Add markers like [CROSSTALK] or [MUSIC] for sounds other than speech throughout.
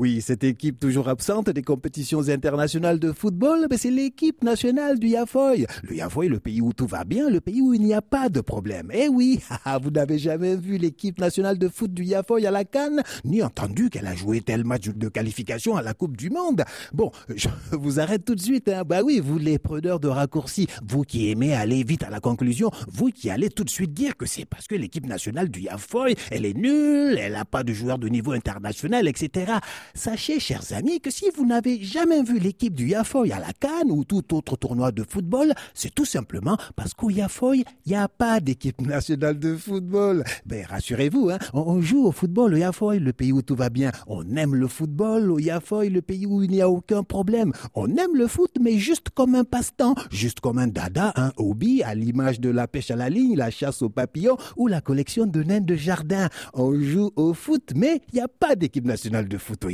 Oui, cette équipe toujours absente des compétitions internationales de football, mais c'est l'équipe nationale du Yafoy. Le Yafoy, le pays où tout va bien, le pays où il n'y a pas de problème. Eh oui, [LAUGHS] vous n'avez jamais vu l'équipe nationale de foot du Yafoy à la Cannes, ni entendu qu'elle a joué tel match de qualification à la Coupe du Monde. Bon, [LAUGHS] je vous arrête tout de suite. Hein. Bah oui, vous les preneurs de raccourcis, vous qui aimez aller vite à la conclusion, vous qui allez tout de suite dire que c'est parce que l'équipe nationale du Yafoy, elle est nulle, elle n'a pas de joueurs de niveau international, etc. Sachez, chers amis, que si vous n'avez jamais vu l'équipe du Yafoy à la Cannes ou tout autre tournoi de football, c'est tout simplement parce qu'au Yafoy, il n'y a pas d'équipe nationale de football. Ben, rassurez-vous, hein, on joue au football au Yafoy, le pays où tout va bien. On aime le football au Yafoy, le pays où il n'y a aucun problème. On aime le foot, mais juste comme un passe-temps, juste comme un dada, un hobby, à l'image de la pêche à la ligne, la chasse aux papillons ou la collection de naines de jardin. On joue au foot, mais il n'y a pas d'équipe nationale de foot au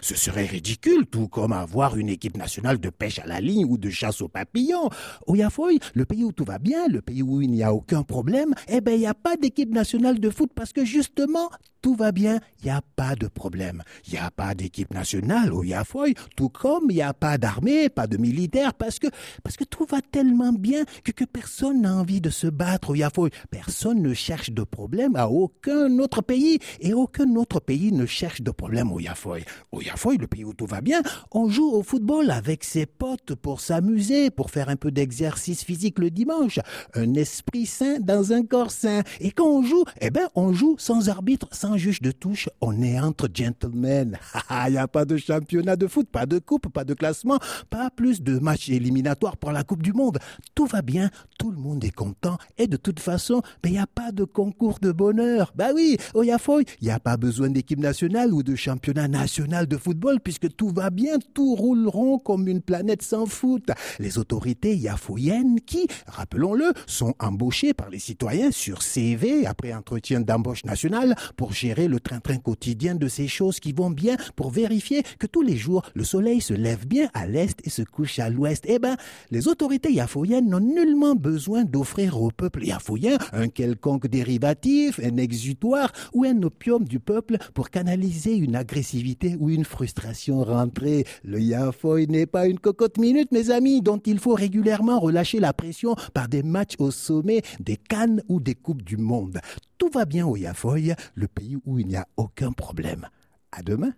ce serait ridicule, tout comme avoir une équipe nationale de pêche à la ligne ou de chasse aux papillons. Au Yafoy, le pays où tout va bien, le pays où il n'y a aucun problème, eh ben, il n'y a pas d'équipe nationale de foot parce que justement, tout va bien, il n'y a pas de problème. Il n'y a pas d'équipe nationale au Yafoy, tout comme il n'y a pas d'armée, pas de militaire, parce que, parce que tout va tellement bien que, que personne n'a envie de se battre au Yafoy. Personne ne cherche de problème à aucun autre pays et aucun autre pays ne cherche de problème au Yafoy. Au Yafoy, le pays où tout va bien, on joue au football avec ses potes pour s'amuser, pour faire un peu d'exercice physique le dimanche. Un esprit sain dans un corps sain. Et quand on joue, eh ben, on joue sans arbitre, juge de touche, on est entre gentlemen. [LAUGHS] Il n'y a pas de championnat de foot, pas de coupe, pas de classement, pas plus de matchs éliminatoires pour la Coupe du Monde. Tout va bien, tout le monde est content et de toute façon, il n'y a pas de concours de bonheur. Bah oui, au Yafoy, il n'y a pas besoin d'équipe nationale ou de championnat national de football puisque tout va bien, tout roule rond comme une planète sans foot. Les autorités yafoyennes qui, rappelons-le, sont embauchées par les citoyens sur CV après entretien d'embauche nationale pour gérer le train-train quotidien de ces choses qui vont bien pour vérifier que tous les jours le soleil se lève bien à l'est et se couche à l'ouest. Eh ben, les autorités yafoyennes n'ont nullement besoin d'offrir au peuple yafoyen un quelconque dérivatif, un exutoire ou un opium du peuple pour canaliser une agressivité ou une frustration rentrée. Le yafoy n'est pas une cocotte minute, mes amis, dont il faut régulièrement relâcher la pression par des matchs au sommet des Cannes ou des Coupes du Monde. Tout va bien au Yafoy, le pays où il n'y a aucun problème. À demain.